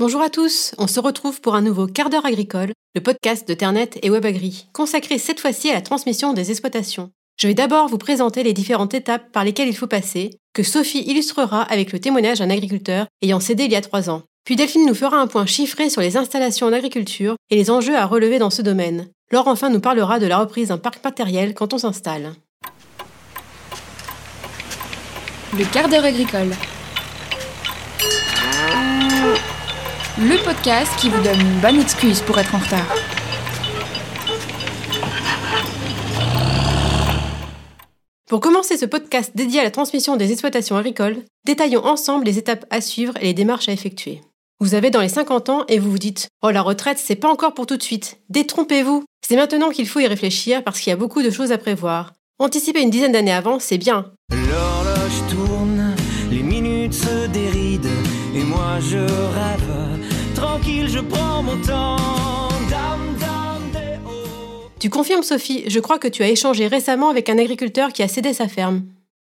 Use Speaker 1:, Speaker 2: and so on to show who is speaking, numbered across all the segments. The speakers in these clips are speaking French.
Speaker 1: Bonjour à tous, on se retrouve pour un nouveau quart d'heure agricole, le podcast de Ternet et WebAgri, consacré cette fois-ci à la transmission des exploitations. Je vais d'abord vous présenter les différentes étapes par lesquelles il faut passer, que Sophie illustrera avec le témoignage d'un agriculteur ayant cédé il y a trois ans. Puis Delphine nous fera un point chiffré sur les installations en agriculture et les enjeux à relever dans ce domaine. Laure enfin nous parlera de la reprise d'un parc matériel quand on s'installe.
Speaker 2: Le quart d'heure agricole. Le podcast qui vous donne une bonne excuse pour être en retard.
Speaker 1: Pour commencer ce podcast dédié à la transmission des exploitations agricoles, détaillons ensemble les étapes à suivre et les démarches à effectuer. Vous avez dans les 50 ans et vous vous dites Oh, la retraite, c'est pas encore pour tout de suite. Détrompez-vous C'est maintenant qu'il faut y réfléchir parce qu'il y a beaucoup de choses à prévoir. Anticiper une dizaine d'années avant, c'est bien.
Speaker 3: L'horloge tourne, les minutes se dérident, et moi je rêve tranquille, je prends mon temps.
Speaker 1: Tu confirmes, Sophie, je crois que tu as échangé récemment avec un agriculteur qui a cédé sa ferme.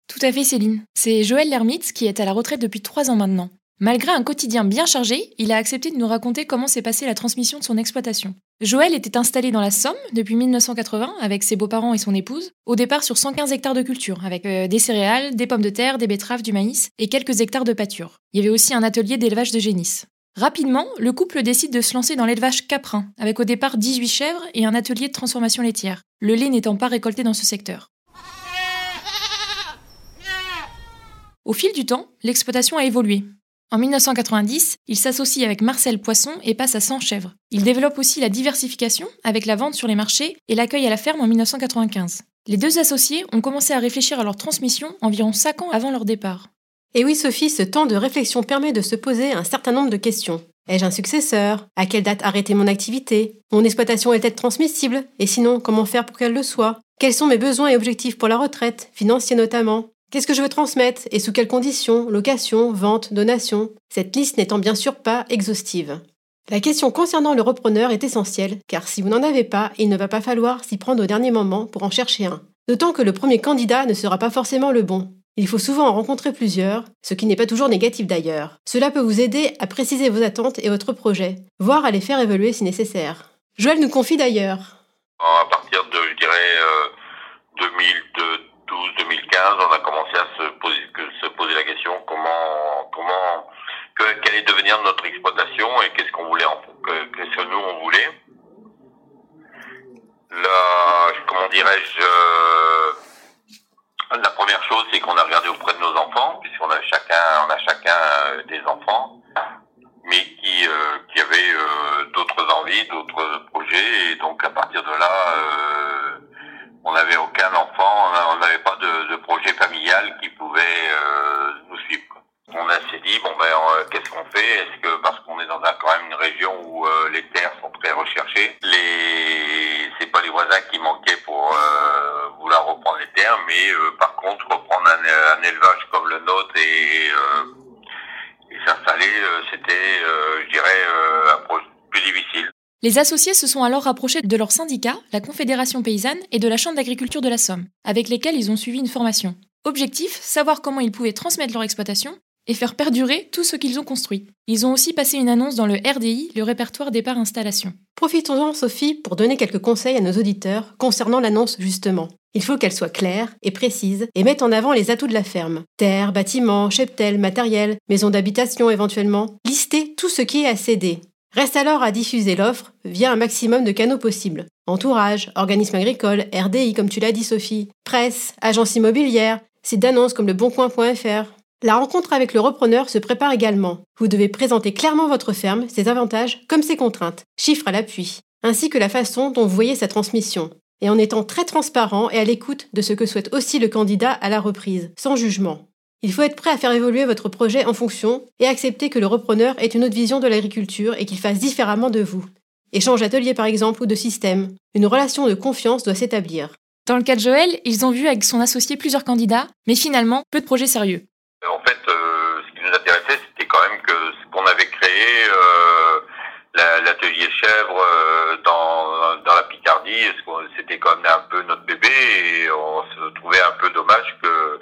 Speaker 2: Tout à fait, Céline. C'est Joël Lermitz qui est à la retraite depuis trois ans maintenant. Malgré un quotidien bien chargé, il a accepté de nous raconter comment s'est passée la transmission de son exploitation. Joël était installé dans la Somme depuis 1980 avec ses beaux-parents et son épouse, au départ sur 115 hectares de culture, avec euh, des céréales, des pommes de terre, des betteraves, du maïs et quelques hectares de pâture. Il y avait aussi un atelier d'élevage de génisse. Rapidement, le couple décide de se lancer dans l'élevage caprin, avec au départ 18 chèvres et un atelier de transformation laitière, le lait n'étant pas récolté dans ce secteur. Au fil du temps, l'exploitation a évolué. En 1990, il s'associe avec Marcel Poisson et passe à 100 chèvres. Il développe aussi la diversification avec la vente sur les marchés et l'accueil à la ferme en 1995. Les deux associés ont commencé à réfléchir à leur transmission environ 5 ans avant leur départ.
Speaker 1: Et oui, Sophie, ce temps de réflexion permet de se poser un certain nombre de questions. Ai-je un successeur? À quelle date arrêter mon activité? Mon exploitation est-elle transmissible? Et sinon, comment faire pour qu'elle le soit? Quels sont mes besoins et objectifs pour la retraite, financiers notamment? Qu'est-ce que je veux transmettre? Et sous quelles conditions? Location, vente, donation Cette liste n'étant bien sûr pas exhaustive. La question concernant le repreneur est essentielle, car si vous n'en avez pas, il ne va pas falloir s'y prendre au dernier moment pour en chercher un. D'autant que le premier candidat ne sera pas forcément le bon. Il faut souvent en rencontrer plusieurs, ce qui n'est pas toujours négatif d'ailleurs. Cela peut vous aider à préciser vos attentes et votre projet, voire à les faire évoluer si nécessaire. Joël nous confie d'ailleurs
Speaker 4: de, je dirais, 2012-2015, euh, on a commencé à se poser, se poser la question comment, comment, quelle est devenir notre exploitation et qu'est-ce qu'on voulait, qu'est-ce que nous on voulait. Là, comment dirais-je, euh, la première chose, c'est qu'on a regardé auprès de nos enfants, puisqu'on a chacun, on a chacun euh, des enfants, mais qui, euh, qui avaient euh, d'autres projets, et donc à partir de là, on n'avait aucun enfant, on n'avait pas de, projet familial qui pouvait nous suivre. On s'est dit bon ben qu'est-ce qu'on fait? Est-ce que parce qu'on est dans un, quand même une région où les terres sont très recherchées, les c'est pas les voisins qui manquaient pour vouloir reprendre les terres, mais euh, par contre reprendre un, élevage comme le nôtre et,
Speaker 2: Les associés se sont alors rapprochés de leur syndicat, la Confédération paysanne, et de la Chambre d'agriculture de la Somme, avec lesquels ils ont suivi une formation. Objectif, savoir comment ils pouvaient transmettre leur exploitation et faire perdurer tout ce qu'ils ont construit. Ils ont aussi passé une annonce dans le RDI, le répertoire départ installation.
Speaker 1: Profitons-en, Sophie, pour donner quelques conseils à nos auditeurs concernant l'annonce justement. Il faut qu'elle soit claire et précise et mette en avant les atouts de la ferme. Terre, bâtiments, cheptel, matériel, maison d'habitation éventuellement. Listez tout ce qui est à céder. Reste alors à diffuser l'offre via un maximum de canaux possibles. Entourage, organisme agricole, RDI comme tu l'as dit Sophie, presse, agence immobilière, sites d'annonces comme le boncoin.fr. La rencontre avec le repreneur se prépare également. Vous devez présenter clairement votre ferme, ses avantages comme ses contraintes, chiffres à l'appui, ainsi que la façon dont vous voyez sa transmission et en étant très transparent et à l'écoute de ce que souhaite aussi le candidat à la reprise, sans jugement. Il faut être prêt à faire évoluer votre projet en fonction et accepter que le repreneur ait une autre vision de l'agriculture et qu'il fasse différemment de vous. Échange d'atelier par exemple ou de système. Une relation de confiance doit s'établir.
Speaker 2: Dans le cas de Joël, ils ont vu avec son associé plusieurs candidats, mais finalement peu de projets sérieux.
Speaker 4: En fait, euh, ce qui nous intéressait, c'était quand même que ce qu'on avait créé, euh, l'atelier chèvre euh, dans, dans la c'était quand même un peu notre bébé et on se trouvait un peu dommage que,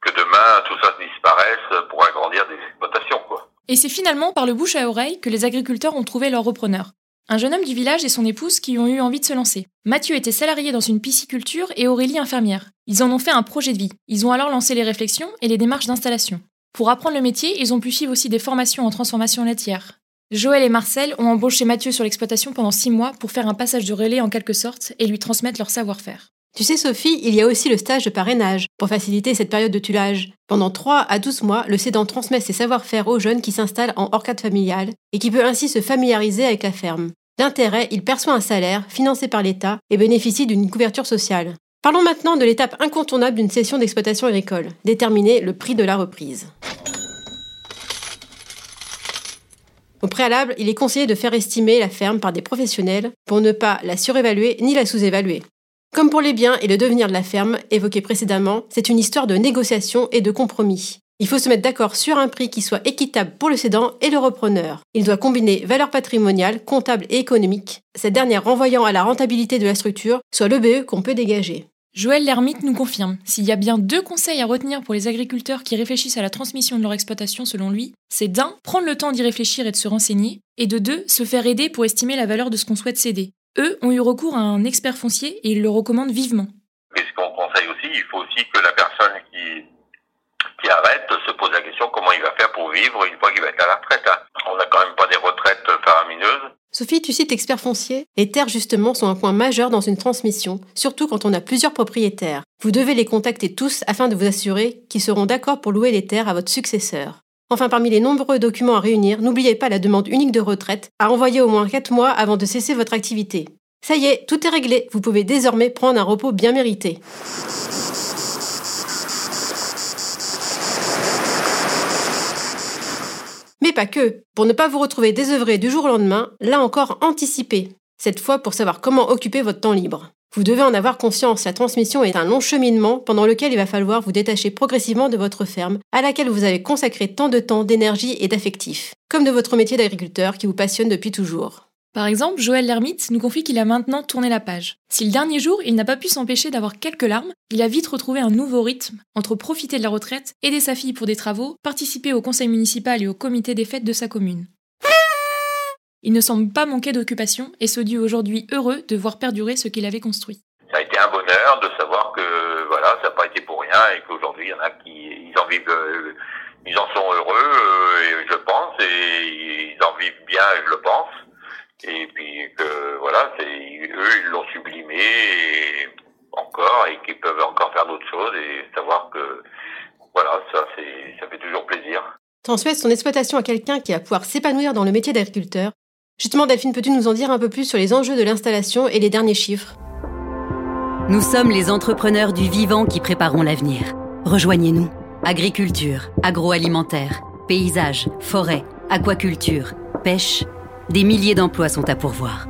Speaker 4: que demain tout ça disparaisse pour agrandir des exploitations. Quoi.
Speaker 2: Et c'est finalement par le bouche à oreille que les agriculteurs ont trouvé leur repreneur. Un jeune homme du village et son épouse qui ont eu envie de se lancer. Mathieu était salarié dans une pisciculture et Aurélie infirmière. Ils en ont fait un projet de vie. Ils ont alors lancé les réflexions et les démarches d'installation. Pour apprendre le métier, ils ont pu suivre aussi des formations en transformation laitière. Joël et Marcel ont embauché Mathieu sur l'exploitation pendant six mois pour faire un passage de relais en quelque sorte et lui transmettre leur savoir-faire.
Speaker 1: Tu sais, Sophie, il y a aussi le stage de parrainage pour faciliter cette période de tulage. Pendant 3 à 12 mois, le cédant transmet ses savoir-faire aux jeunes qui s'installent en hors cadre familial et qui peut ainsi se familiariser avec la ferme. D'intérêt, il perçoit un salaire financé par l'État et bénéficie d'une couverture sociale. Parlons maintenant de l'étape incontournable d'une session d'exploitation agricole, déterminer le prix de la reprise. Au préalable, il est conseillé de faire estimer la ferme par des professionnels pour ne pas la surévaluer ni la sous-évaluer. Comme pour les biens et le devenir de la ferme, évoqué précédemment, c'est une histoire de négociation et de compromis. Il faut se mettre d'accord sur un prix qui soit équitable pour le cédant et le repreneur. Il doit combiner valeur patrimoniale, comptable et économique, cette dernière renvoyant à la rentabilité de la structure, soit le BE qu'on peut dégager.
Speaker 2: Joël Lermite nous confirme, s'il y a bien deux conseils à retenir pour les agriculteurs qui réfléchissent à la transmission de leur exploitation selon lui, c'est d'un, prendre le temps d'y réfléchir et de se renseigner, et de deux, se faire aider pour estimer la valeur de ce qu'on souhaite céder. Eux ont eu recours à un expert foncier et ils le recommandent vivement.
Speaker 4: Et ce qu'on conseille aussi, il faut aussi que la personne qui, qui arrête se pose la question comment il va faire pour vivre une fois qu'il va être à la retraite. Hein. On n'a quand même pas des retraites faramineuses.
Speaker 1: Sophie, tu cites expert foncier. Les terres, justement, sont un point majeur dans une transmission, surtout quand on a plusieurs propriétaires. Vous devez les contacter tous afin de vous assurer qu'ils seront d'accord pour louer les terres à votre successeur. Enfin, parmi les nombreux documents à réunir, n'oubliez pas la demande unique de retraite à envoyer au moins 4 mois avant de cesser votre activité. Ça y est, tout est réglé, vous pouvez désormais prendre un repos bien mérité. Mais pas que. Pour ne pas vous retrouver désœuvré du jour au lendemain, là encore anticipez. Cette fois pour savoir comment occuper votre temps libre. Vous devez en avoir conscience, la transmission est un long cheminement pendant lequel il va falloir vous détacher progressivement de votre ferme, à laquelle vous avez consacré tant de temps, d'énergie et d'affectif, comme de votre métier d'agriculteur qui vous passionne depuis toujours.
Speaker 2: Par exemple, Joël Lermite nous confie qu'il a maintenant tourné la page. Si le dernier jour, il n'a pas pu s'empêcher d'avoir quelques larmes, il a vite retrouvé un nouveau rythme entre profiter de la retraite, aider sa fille pour des travaux, participer au conseil municipal et au comité des fêtes de sa commune. Il ne semble pas manquer d'occupation et se dit aujourd'hui heureux de voir perdurer ce qu'il avait construit.
Speaker 4: Ça a été un bonheur de savoir que voilà, ça n'a pas été pour rien et qu'aujourd'hui il y en a qui ils en vivent, euh, ils en sont heureux, euh, je pense, et ils en vivent bien, je le pense. Et puis que voilà, c'est eux ils l'ont sublimé et encore et qu'ils peuvent encore faire d'autres choses et savoir que voilà, ça c'est ça fait toujours plaisir.
Speaker 1: Transmettre son exploitation à quelqu'un qui va pouvoir s'épanouir dans le métier d'agriculteur, Justement, Delphine, peux-tu nous en dire un peu plus sur les enjeux de l'installation et les derniers chiffres?
Speaker 5: Nous sommes les entrepreneurs du vivant qui préparons l'avenir. Rejoignez-nous. Agriculture, agroalimentaire, paysage, forêt, aquaculture, pêche, des milliers d'emplois sont à pourvoir.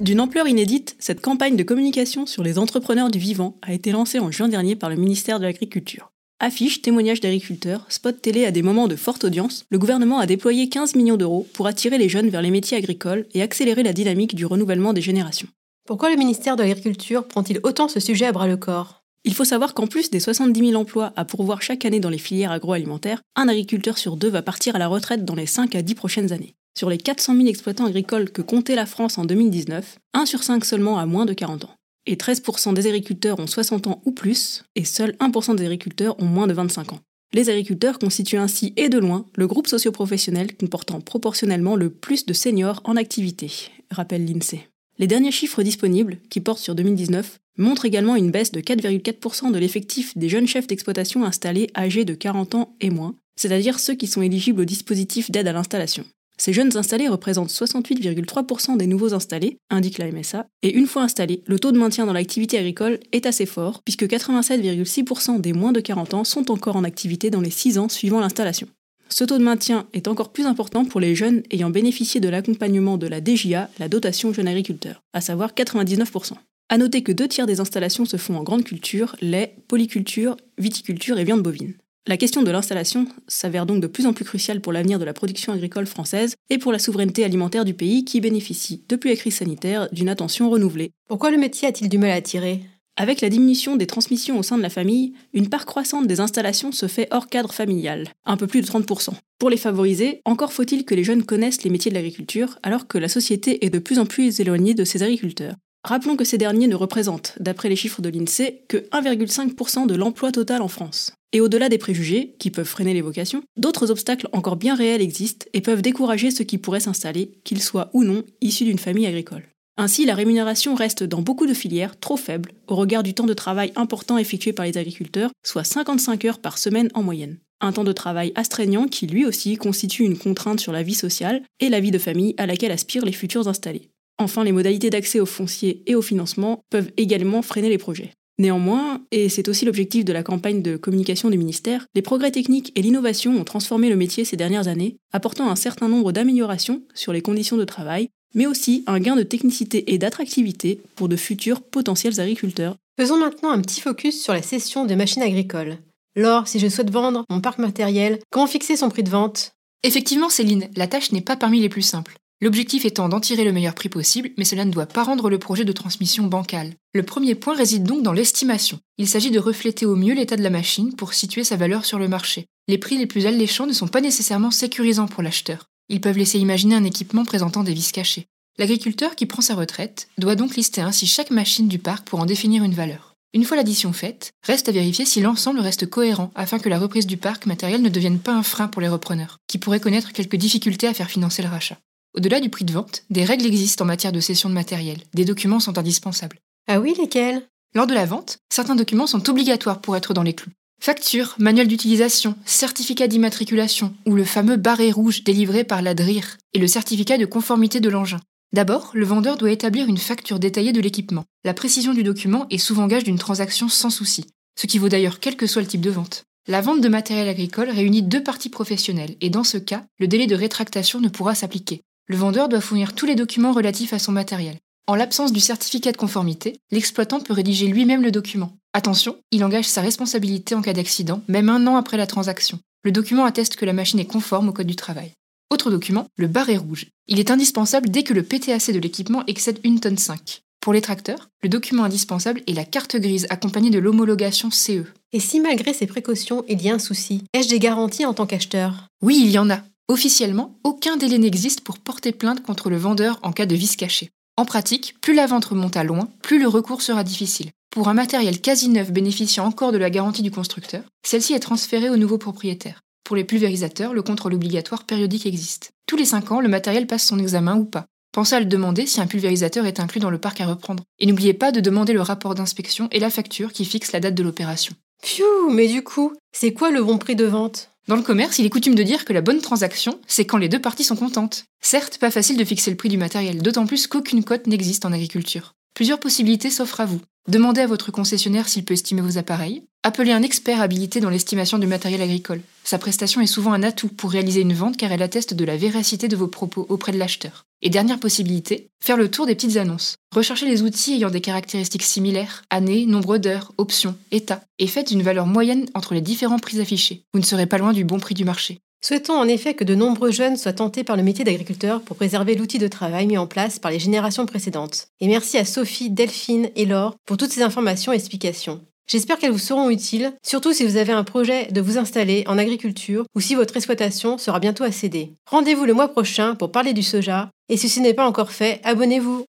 Speaker 6: D'une ampleur inédite, cette campagne de communication sur les entrepreneurs du vivant a été lancée en juin dernier par le ministère de l'Agriculture. Affiches, témoignages d'agriculteurs, spots télé à des moments de forte audience, le gouvernement a déployé 15 millions d'euros pour attirer les jeunes vers les métiers agricoles et accélérer la dynamique du renouvellement des générations.
Speaker 1: Pourquoi le ministère de l'Agriculture prend-il autant ce sujet à bras le corps?
Speaker 6: Il faut savoir qu'en plus des 70 000 emplois à pourvoir chaque année dans les filières agroalimentaires, un agriculteur sur deux va partir à la retraite dans les 5 à 10 prochaines années. Sur les 400 000 exploitants agricoles que comptait la France en 2019, 1 sur 5 seulement a moins de 40 ans et 13% des agriculteurs ont 60 ans ou plus, et seuls 1% des agriculteurs ont moins de 25 ans. Les agriculteurs constituent ainsi et de loin le groupe socioprofessionnel comportant proportionnellement le plus de seniors en activité, rappelle l'INSEE. Les derniers chiffres disponibles, qui portent sur 2019, montrent également une baisse de 4,4% de l'effectif des jeunes chefs d'exploitation installés âgés de 40 ans et moins, c'est-à-dire ceux qui sont éligibles au dispositif d'aide à l'installation. Ces jeunes installés représentent 68,3% des nouveaux installés, indique la MSA, et une fois installés, le taux de maintien dans l'activité agricole est assez fort, puisque 87,6% des moins de 40 ans sont encore en activité dans les 6 ans suivant l'installation. Ce taux de maintien est encore plus important pour les jeunes ayant bénéficié de l'accompagnement de la DJA, la dotation jeune agriculteur, à savoir 99%. À noter que deux tiers des installations se font en grande culture, lait, polyculture, viticulture et viande bovine. La question de l'installation s'avère donc de plus en plus cruciale pour l'avenir de la production agricole française et pour la souveraineté alimentaire du pays qui bénéficie, depuis la crise sanitaire, d'une attention renouvelée.
Speaker 1: Pourquoi le métier a-t-il du mal à attirer?
Speaker 6: Avec la diminution des transmissions au sein de la famille, une part croissante des installations se fait hors cadre familial, un peu plus de 30%. Pour les favoriser, encore faut-il que les jeunes connaissent les métiers de l'agriculture, alors que la société est de plus en plus éloignée de ces agriculteurs. Rappelons que ces derniers ne représentent, d'après les chiffres de l'INSEE, que 1,5% de l'emploi total en France. Et au-delà des préjugés, qui peuvent freiner les vocations, d'autres obstacles encore bien réels existent et peuvent décourager ceux qui pourraient s'installer, qu'ils soient ou non issus d'une famille agricole. Ainsi, la rémunération reste dans beaucoup de filières trop faible au regard du temps de travail important effectué par les agriculteurs, soit 55 heures par semaine en moyenne. Un temps de travail astreignant qui lui aussi constitue une contrainte sur la vie sociale et la vie de famille à laquelle aspirent les futurs installés. Enfin, les modalités d'accès au foncier et au financement peuvent également freiner les projets. Néanmoins, et c'est aussi l'objectif de la campagne de communication du ministère, les progrès techniques et l'innovation ont transformé le métier ces dernières années, apportant un certain nombre d'améliorations sur les conditions de travail, mais aussi un gain de technicité et d'attractivité pour de futurs potentiels agriculteurs.
Speaker 1: Faisons maintenant un petit focus sur la cession de machines agricoles. Lors, si je souhaite vendre mon parc matériel, comment fixer son prix de vente?
Speaker 7: Effectivement, Céline, la tâche n'est pas parmi les plus simples. L'objectif étant d'en tirer le meilleur prix possible, mais cela ne doit pas rendre le projet de transmission bancal. Le premier point réside donc dans l'estimation. Il s'agit de refléter au mieux l'état de la machine pour situer sa valeur sur le marché. Les prix les plus alléchants ne sont pas nécessairement sécurisants pour l'acheteur. Ils peuvent laisser imaginer un équipement présentant des vis cachées. L'agriculteur qui prend sa retraite doit donc lister ainsi chaque machine du parc pour en définir une valeur. Une fois l'addition faite, reste à vérifier si l'ensemble reste cohérent afin que la reprise du parc matériel ne devienne pas un frein pour les repreneurs, qui pourraient connaître quelques difficultés à faire financer le rachat. Au-delà du prix de vente, des règles existent en matière de cession de matériel. Des documents sont indispensables.
Speaker 1: Ah oui, lesquels?
Speaker 7: Lors de la vente, certains documents sont obligatoires pour être dans les clous. Facture, manuel d'utilisation, certificat d'immatriculation ou le fameux barré rouge délivré par la DRIR et le certificat de conformité de l'engin. D'abord, le vendeur doit établir une facture détaillée de l'équipement. La précision du document est souvent gage d'une transaction sans souci, ce qui vaut d'ailleurs quel que soit le type de vente. La vente de matériel agricole réunit deux parties professionnelles et dans ce cas, le délai de rétractation ne pourra s'appliquer. Le vendeur doit fournir tous les documents relatifs à son matériel. En l'absence du certificat de conformité, l'exploitant peut rédiger lui-même le document. Attention, il engage sa responsabilité en cas d'accident, même un an après la transaction. Le document atteste que la machine est conforme au Code du travail. Autre document, le barré rouge. Il est indispensable dès que le PTAC de l'équipement excède 1 tonne 5. Pour les tracteurs, le document indispensable est la carte grise accompagnée de l'homologation CE.
Speaker 1: Et si malgré ces précautions, il y a un souci, ai-je des garanties en tant qu'acheteur?
Speaker 7: Oui, il y en a. Officiellement, aucun délai n'existe pour porter plainte contre le vendeur en cas de vis caché. En pratique, plus la vente remonte à loin, plus le recours sera difficile. Pour un matériel quasi neuf bénéficiant encore de la garantie du constructeur, celle-ci est transférée au nouveau propriétaire. Pour les pulvérisateurs, le contrôle obligatoire périodique existe. Tous les 5 ans, le matériel passe son examen ou pas. Pensez à le demander si un pulvérisateur est inclus dans le parc à reprendre. Et n'oubliez pas de demander le rapport d'inspection et la facture qui fixe la date de l'opération.
Speaker 1: Pfiou, mais du coup, c'est quoi le bon prix de vente?
Speaker 7: Dans le commerce, il est coutume de dire que la bonne transaction, c'est quand les deux parties sont contentes. Certes, pas facile de fixer le prix du matériel, d'autant plus qu'aucune cote n'existe en agriculture. Plusieurs possibilités s'offrent à vous. Demandez à votre concessionnaire s'il peut estimer vos appareils. Appelez un expert habilité dans l'estimation du matériel agricole. Sa prestation est souvent un atout pour réaliser une vente car elle atteste de la véracité de vos propos auprès de l'acheteur. Et dernière possibilité, faire le tour des petites annonces. Recherchez les outils ayant des caractéristiques similaires, année, nombre d'heures, options, état, et faites une valeur moyenne entre les différents prix affichés. Vous ne serez pas loin du bon prix du marché.
Speaker 1: Souhaitons en effet que de nombreux jeunes soient tentés par le métier d'agriculteur pour préserver l'outil de travail mis en place par les générations précédentes. Et merci à Sophie, Delphine et Laure pour toutes ces informations et explications. J'espère qu'elles vous seront utiles, surtout si vous avez un projet de vous installer en agriculture ou si votre exploitation sera bientôt à céder. Rendez-vous le mois prochain pour parler du soja, et si ce n'est pas encore fait, abonnez-vous.